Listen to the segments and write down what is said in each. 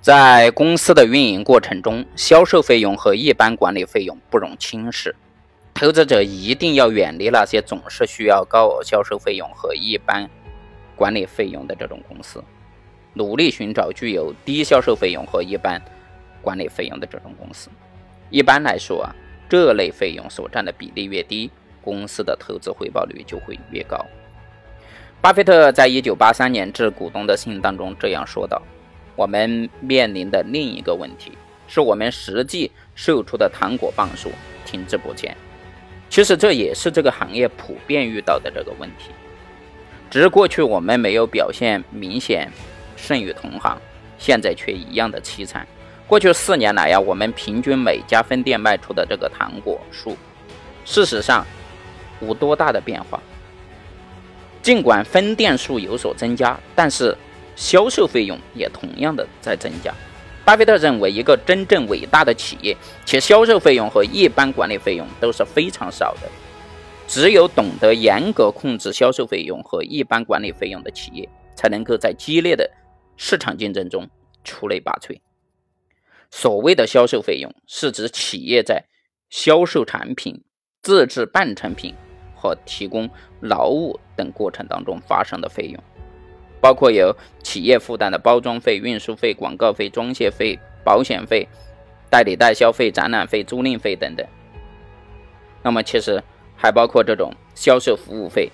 在公司的运营过程中，销售费用和一般管理费用不容轻视。投资者一定要远离那些总是需要高额销售费用和一般管理费用的这种公司，努力寻找具有低销售费用和一般管理费用的这种公司。一般来说啊，这类费用所占的比例越低，公司的投资回报率就会越高。巴菲特在一九八三年致股东的信当中这样说道。我们面临的另一个问题，是我们实际售出的糖果磅数停滞不前。其实这也是这个行业普遍遇到的这个问题，只是过去我们没有表现明显胜于同行，现在却一样的凄惨。过去四年来呀，我们平均每家分店卖出的这个糖果数，事实上无多大的变化。尽管分店数有所增加，但是。销售费用也同样的在增加。巴菲特认为，一个真正伟大的企业，其销售费用和一般管理费用都是非常少的。只有懂得严格控制销售费用和一般管理费用的企业，才能够在激烈的市场竞争中出类拔萃。所谓的销售费用，是指企业在销售产品、自制半成品和提供劳务等过程当中发生的费用。包括由企业负担的包装费、运输费、广告费、装卸费、保险费、代理代销费、展览费、租赁费等等。那么，其实还包括这种销售服务费、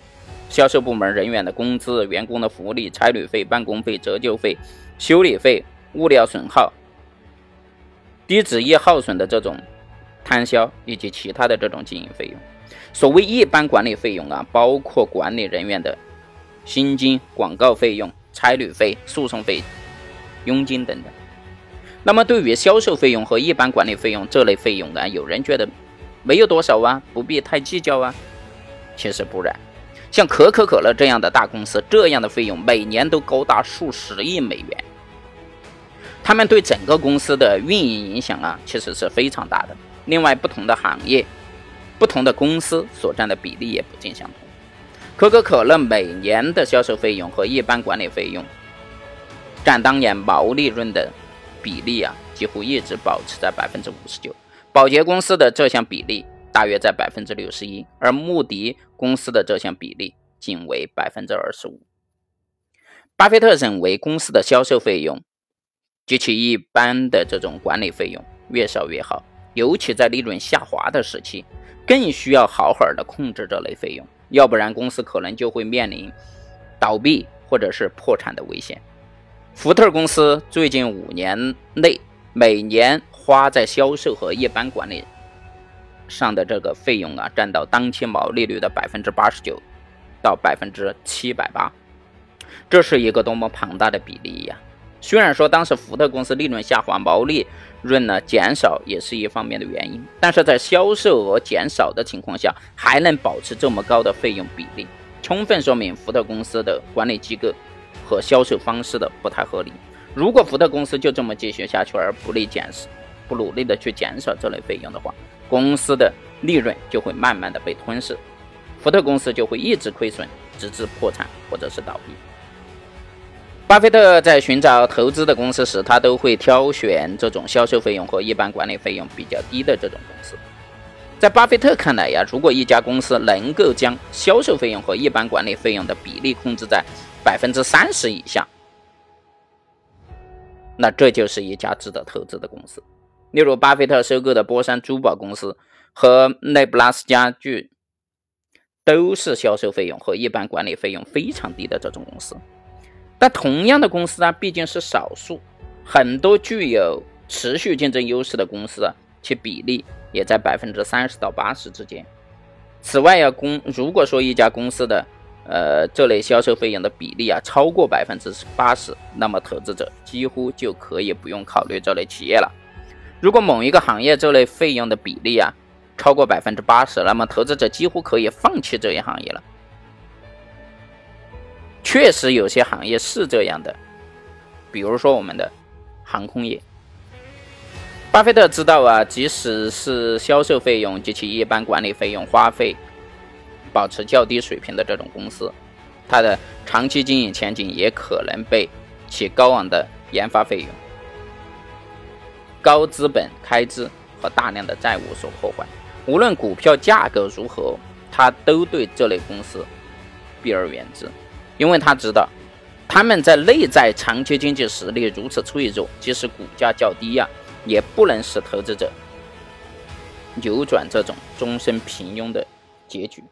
销售部门人员的工资、员工的福利、差旅费、办公费、折旧费、修理费、物料损耗、低值易耗损的这种摊销以及其他的这种经营费用。所谓一般管理费用啊，包括管理人员的。薪金、广告费用、差旅费、诉讼费、佣金等等。那么，对于销售费用和一般管理费用这类费用呢？有人觉得没有多少啊，不必太计较啊。其实不然，像可口可乐这样的大公司，这样的费用每年都高达数十亿美元。他们对整个公司的运营影响啊，其实是非常大的。另外，不同的行业、不同的公司所占的比例也不尽相同。可口可乐每年的销售费用和一般管理费用占当年毛利润的比例啊，几乎一直保持在百分之五十九。宝洁公司的这项比例大约在百分之六十一，而穆迪公司的这项比例仅为百分之二十五。巴菲特认为，公司的销售费用及其一般的这种管理费用越少越好，尤其在利润下滑的时期，更需要好好的控制这类费用。要不然，公司可能就会面临倒闭或者是破产的危险。福特公司最近五年内每年花在销售和一般管理上的这个费用啊，占到当期毛利率的百分之八十九到百分之七百八，这是一个多么庞大的比例呀！虽然说当时福特公司利润下滑，毛利润呢减少也是一方面的原因，但是在销售额减少的情况下，还能保持这么高的费用比例，充分说明福特公司的管理机构和销售方式的不太合理。如果福特公司就这么继续下去，而不力减、不努力的去减少这类费用的话，公司的利润就会慢慢的被吞噬，福特公司就会一直亏损，直至破产或者是倒闭。巴菲特在寻找投资的公司时，他都会挑选这种销售费用和一般管理费用比较低的这种公司。在巴菲特看来呀，如果一家公司能够将销售费用和一般管理费用的比例控制在百分之三十以下，那这就是一家值得投资的公司。例如，巴菲特收购的波山珠宝公司和内布拉斯家具，都是销售费用和一般管理费用非常低的这种公司。但同样的公司啊，毕竟是少数，很多具有持续竞争优势的公司，其比例也在百分之三十到八十之间。此外呀，公如果说一家公司的呃这类销售费用的比例啊超过百分之八十，那么投资者几乎就可以不用考虑这类企业了。如果某一个行业这类费用的比例啊超过百分之八十，那么投资者几乎可以放弃这一行业了。确实有些行业是这样的，比如说我们的航空业。巴菲特知道啊，即使是销售费用及其一般管理费用花费保持较低水平的这种公司，它的长期经营前景也可能被其高昂的研发费用高资本开支和大量的债务所破坏。无论股票价格如何，他都对这类公司避而远之，因为他知道他们在内在长期经济实力如此脆弱，即使股价较低呀，也不能使投资者扭转这种终身平庸的结局。